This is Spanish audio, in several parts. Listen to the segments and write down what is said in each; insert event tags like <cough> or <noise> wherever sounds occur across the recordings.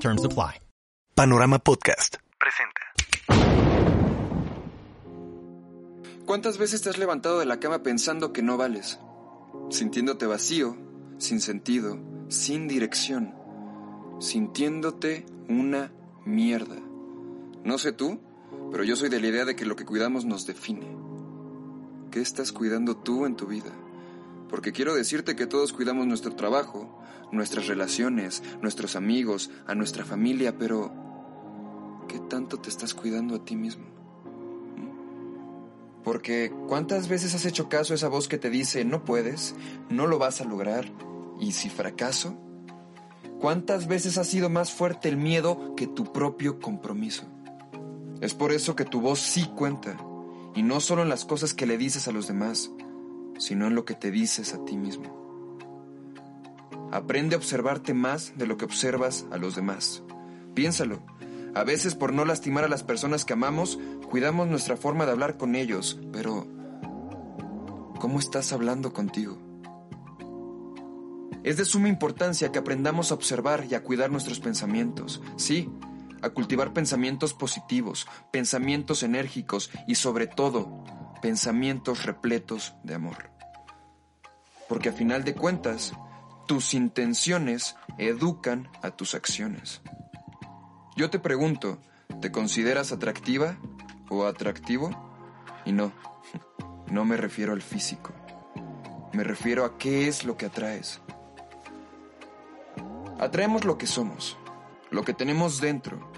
Terms apply. Panorama Podcast presenta. ¿Cuántas veces te has levantado de la cama pensando que no vales? Sintiéndote vacío, sin sentido, sin dirección sintiéndote una mierda. No sé tú, pero yo soy de la idea de que lo que cuidamos nos define. ¿Qué estás cuidando tú en tu vida? Porque quiero decirte que todos cuidamos nuestro trabajo, nuestras relaciones, nuestros amigos, a nuestra familia, pero ¿qué tanto te estás cuidando a ti mismo? ¿Mm? Porque ¿cuántas veces has hecho caso a esa voz que te dice no puedes, no lo vas a lograr, y si fracaso, ¿Cuántas veces ha sido más fuerte el miedo que tu propio compromiso? Es por eso que tu voz sí cuenta, y no solo en las cosas que le dices a los demás, sino en lo que te dices a ti mismo. Aprende a observarte más de lo que observas a los demás. Piénsalo. A veces por no lastimar a las personas que amamos, cuidamos nuestra forma de hablar con ellos, pero ¿cómo estás hablando contigo? Es de suma importancia que aprendamos a observar y a cuidar nuestros pensamientos, sí, a cultivar pensamientos positivos, pensamientos enérgicos y sobre todo, pensamientos repletos de amor. Porque a final de cuentas, tus intenciones educan a tus acciones. Yo te pregunto, ¿te consideras atractiva o atractivo? Y no, <laughs> no me refiero al físico. Me refiero a qué es lo que atraes. Atraemos lo que somos, lo que tenemos dentro,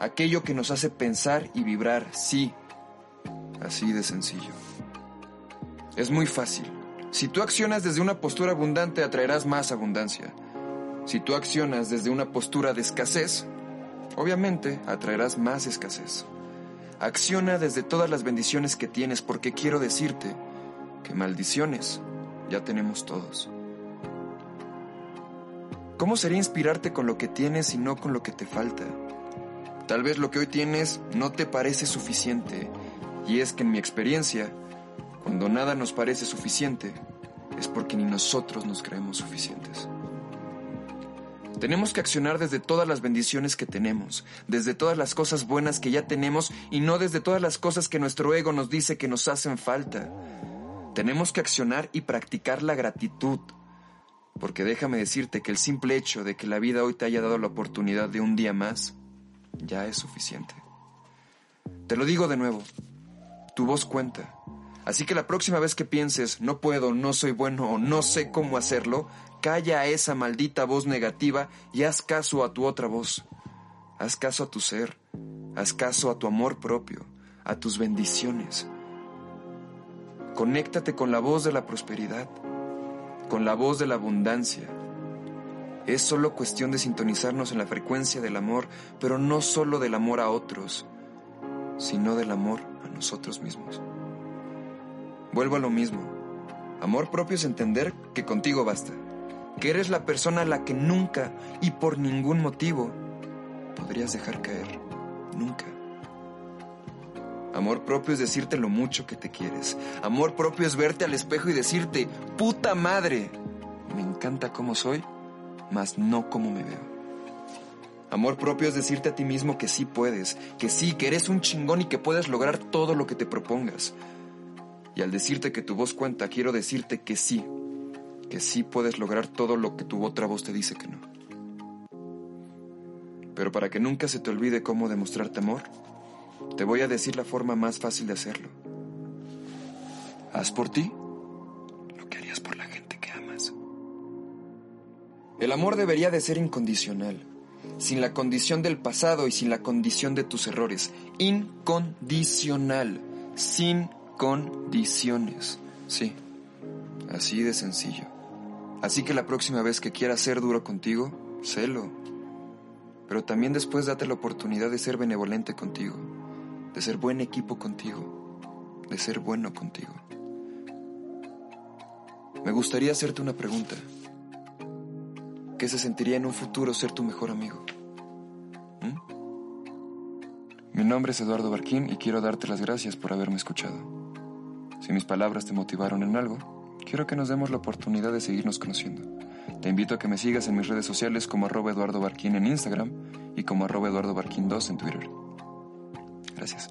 aquello que nos hace pensar y vibrar, sí, así de sencillo. Es muy fácil. Si tú accionas desde una postura abundante, atraerás más abundancia. Si tú accionas desde una postura de escasez, obviamente atraerás más escasez. Acciona desde todas las bendiciones que tienes porque quiero decirte que maldiciones ya tenemos todos. ¿Cómo sería inspirarte con lo que tienes y no con lo que te falta? Tal vez lo que hoy tienes no te parece suficiente, y es que en mi experiencia, cuando nada nos parece suficiente, es porque ni nosotros nos creemos suficientes. Tenemos que accionar desde todas las bendiciones que tenemos, desde todas las cosas buenas que ya tenemos y no desde todas las cosas que nuestro ego nos dice que nos hacen falta. Tenemos que accionar y practicar la gratitud, porque déjame decirte que el simple hecho de que la vida hoy te haya dado la oportunidad de un día más, ya es suficiente. Te lo digo de nuevo, tu voz cuenta. Así que la próxima vez que pienses, no puedo, no soy bueno o no sé cómo hacerlo, calla a esa maldita voz negativa y haz caso a tu otra voz. Haz caso a tu ser, haz caso a tu amor propio, a tus bendiciones. Conéctate con la voz de la prosperidad con la voz de la abundancia. Es solo cuestión de sintonizarnos en la frecuencia del amor, pero no solo del amor a otros, sino del amor nosotros mismos. Vuelvo a lo mismo. Amor propio es entender que contigo basta, que eres la persona a la que nunca y por ningún motivo podrías dejar caer. Nunca. Amor propio es decirte lo mucho que te quieres. Amor propio es verte al espejo y decirte, puta madre, me encanta cómo soy, mas no como me veo. Amor propio es decirte a ti mismo que sí puedes, que sí, que eres un chingón y que puedes lograr todo lo que te propongas. Y al decirte que tu voz cuenta, quiero decirte que sí, que sí puedes lograr todo lo que tu otra voz te dice que no. Pero para que nunca se te olvide cómo demostrarte amor, te voy a decir la forma más fácil de hacerlo. Haz por ti lo que harías por la gente que amas. El amor debería de ser incondicional, sin la condición del pasado y sin la condición de tus errores. Incondicional, sin condiciones. Sí, así de sencillo. Así que la próxima vez que quieras ser duro contigo, sélo. pero también después date la oportunidad de ser benevolente contigo, de ser buen equipo contigo, de ser bueno contigo. Me gustaría hacerte una pregunta. ¿Qué se sentiría en un futuro ser tu mejor amigo? ¿Mm? Mi nombre es Eduardo Barquín y quiero darte las gracias por haberme escuchado. Si mis palabras te motivaron en algo, quiero que nos demos la oportunidad de seguirnos conociendo. Te invito a que me sigas en mis redes sociales como arroba Eduardo Barquín en Instagram y como arroba Eduardo Barquín 2 en Twitter. Gracias.